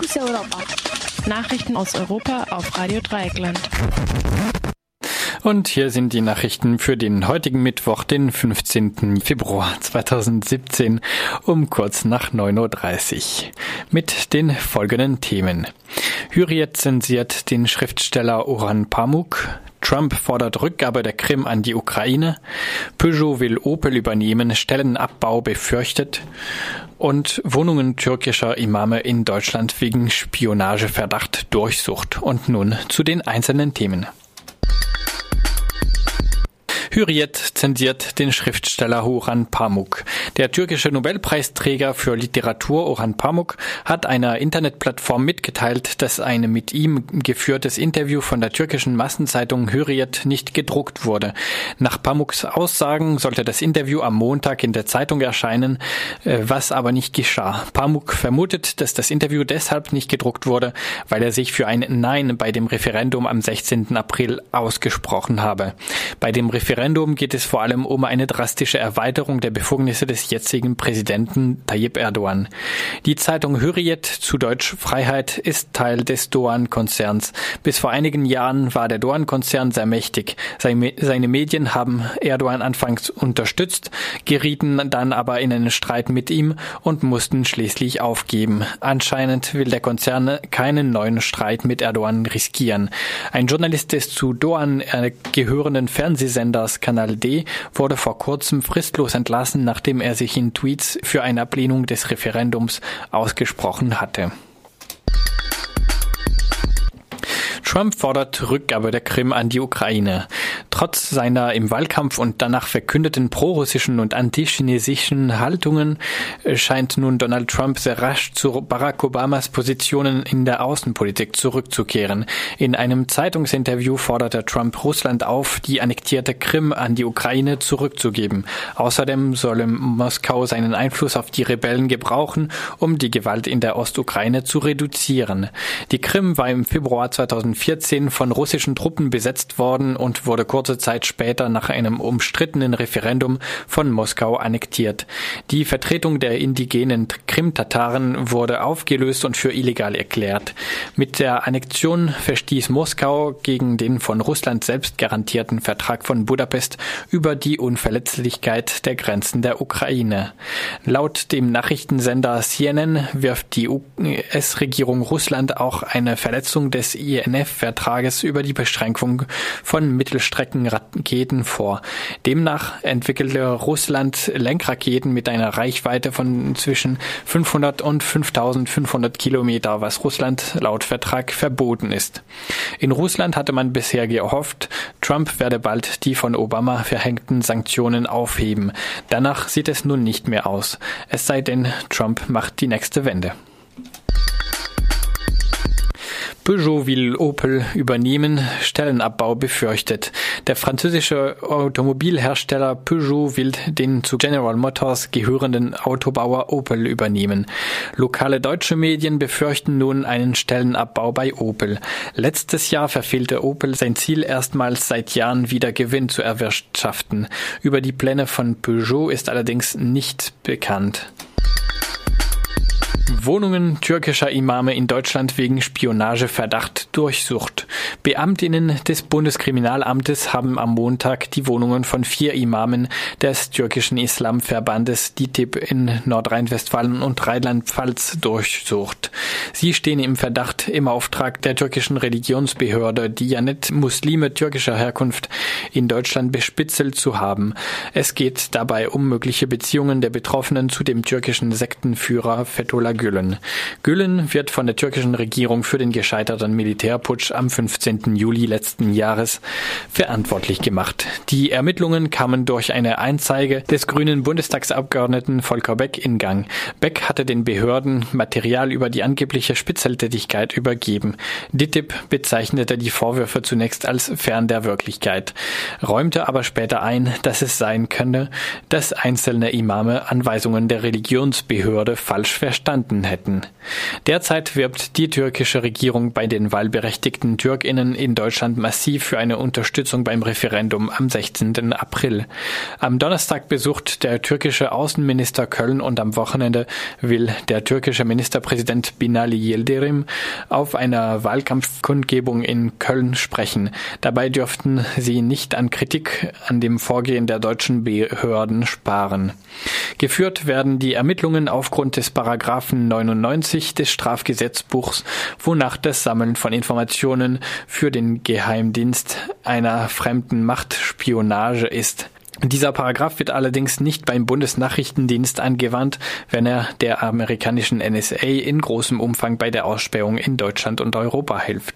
Fokus Europa. Nachrichten aus Europa auf Radio Dreieckland. Und hier sind die Nachrichten für den heutigen Mittwoch, den 15. Februar 2017 um kurz nach 9.30 Uhr. Mit den folgenden Themen. Hürriyet zensiert den Schriftsteller Oran Pamuk. Trump fordert Rückgabe der Krim an die Ukraine. Peugeot will Opel übernehmen, Stellenabbau befürchtet. Und Wohnungen türkischer Imame in Deutschland wegen Spionageverdacht Durchsucht. Und nun zu den einzelnen Themen. Hürriyet zensiert den Schriftsteller Orhan Pamuk. Der türkische Nobelpreisträger für Literatur Orhan Pamuk hat einer Internetplattform mitgeteilt, dass ein mit ihm geführtes Interview von der türkischen Massenzeitung Hürriyet nicht gedruckt wurde. Nach Pamuks Aussagen sollte das Interview am Montag in der Zeitung erscheinen, äh, was aber nicht geschah. Pamuk vermutet, dass das Interview deshalb nicht gedruckt wurde, weil er sich für ein Nein bei dem Referendum am 16. April ausgesprochen habe. Bei dem Referendum Referendum geht es vor allem um eine drastische Erweiterung der Befugnisse des jetzigen Präsidenten Tayyip Erdogan. Die Zeitung Hürriyet, zu Deutsch Freiheit, ist Teil des Doan-Konzerns. Bis vor einigen Jahren war der Doan-Konzern sehr mächtig. Seine Medien haben Erdogan anfangs unterstützt, gerieten dann aber in einen Streit mit ihm und mussten schließlich aufgeben. Anscheinend will der Konzern keinen neuen Streit mit Erdogan riskieren. Ein Journalist des zu Doan gehörenden Fernsehsenders Europas Kanal D wurde vor kurzem fristlos entlassen, nachdem er sich in Tweets für eine Ablehnung des Referendums ausgesprochen hatte. Trump fordert Rückgabe der Krim an die Ukraine. Trotz seiner im Wahlkampf und danach verkündeten prorussischen und antichinesischen Haltungen äh, scheint nun Donald Trump sehr rasch zu Barack Obamas Positionen in der Außenpolitik zurückzukehren. In einem Zeitungsinterview forderte Trump Russland auf, die annektierte Krim an die Ukraine zurückzugeben. Außerdem solle Moskau seinen Einfluss auf die Rebellen gebrauchen, um die Gewalt in der Ostukraine zu reduzieren. Die Krim war im Februar 2004 2014 von russischen Truppen besetzt worden und wurde kurze Zeit später nach einem umstrittenen Referendum von Moskau annektiert. Die Vertretung der indigenen Krim-Tataren wurde aufgelöst und für illegal erklärt. Mit der Annexion verstieß Moskau gegen den von Russland selbst garantierten Vertrag von Budapest über die Unverletzlichkeit der Grenzen der Ukraine. Laut dem Nachrichtensender CNN wirft die US-Regierung Russland auch eine Verletzung des INF vertrages über die Beschränkung von Mittelstreckenraketen vor. Demnach entwickelte Russland Lenkraketen mit einer Reichweite von zwischen 500 und 5500 Kilometer, was Russland laut Vertrag verboten ist. In Russland hatte man bisher gehofft, Trump werde bald die von Obama verhängten Sanktionen aufheben. Danach sieht es nun nicht mehr aus. Es sei denn, Trump macht die nächste Wende. Peugeot will Opel übernehmen, Stellenabbau befürchtet. Der französische Automobilhersteller Peugeot will den zu General Motors gehörenden Autobauer Opel übernehmen. Lokale deutsche Medien befürchten nun einen Stellenabbau bei Opel. Letztes Jahr verfehlte Opel sein Ziel erstmals seit Jahren wieder Gewinn zu erwirtschaften. Über die Pläne von Peugeot ist allerdings nicht bekannt. Wohnungen türkischer Imame in Deutschland wegen Spionageverdacht durchsucht. Beamtinnen des Bundeskriminalamtes haben am Montag die Wohnungen von vier Imamen des türkischen Islamverbandes DITIB in Nordrhein-Westfalen und Rheinland-Pfalz durchsucht. Sie stehen im Verdacht, im Auftrag der türkischen Religionsbehörde Diyanet Muslime türkischer Herkunft in Deutschland bespitzelt zu haben. Es geht dabei um mögliche Beziehungen der Betroffenen zu dem türkischen Sektenführer Fethullah Gülen. Gülen wird von der türkischen Regierung für den gescheiterten Militärputsch am 15. Juli letzten Jahres verantwortlich gemacht. Die Ermittlungen kamen durch eine Einzeige des grünen Bundestagsabgeordneten Volker Beck in Gang. Beck hatte den Behörden Material über die angebliche Spitzeltätigkeit übergeben. DITIB bezeichnete die Vorwürfe zunächst als fern der Wirklichkeit, räumte aber später ein, dass es sein könne, dass einzelne Imame Anweisungen der Religionsbehörde falsch verstanden erhalten hätten. Derzeit wirbt die türkische Regierung bei den wahlberechtigten Türkinnen in Deutschland massiv für eine Unterstützung beim Referendum am 16. April. Am Donnerstag besucht der türkische Außenminister Köln und am Wochenende will der türkische Ministerpräsident Binali Yildirim auf einer Wahlkampfkundgebung in Köln sprechen. Dabei dürften sie nicht an Kritik an dem Vorgehen der deutschen Behörden sparen. Geführt werden die Ermittlungen aufgrund des Paragraphen 99 des Strafgesetzbuchs, wonach das Sammeln von Informationen für den Geheimdienst einer fremden Macht Spionage ist. Dieser Paragraph wird allerdings nicht beim Bundesnachrichtendienst angewandt, wenn er der amerikanischen NSA in großem Umfang bei der Ausspähung in Deutschland und Europa hilft.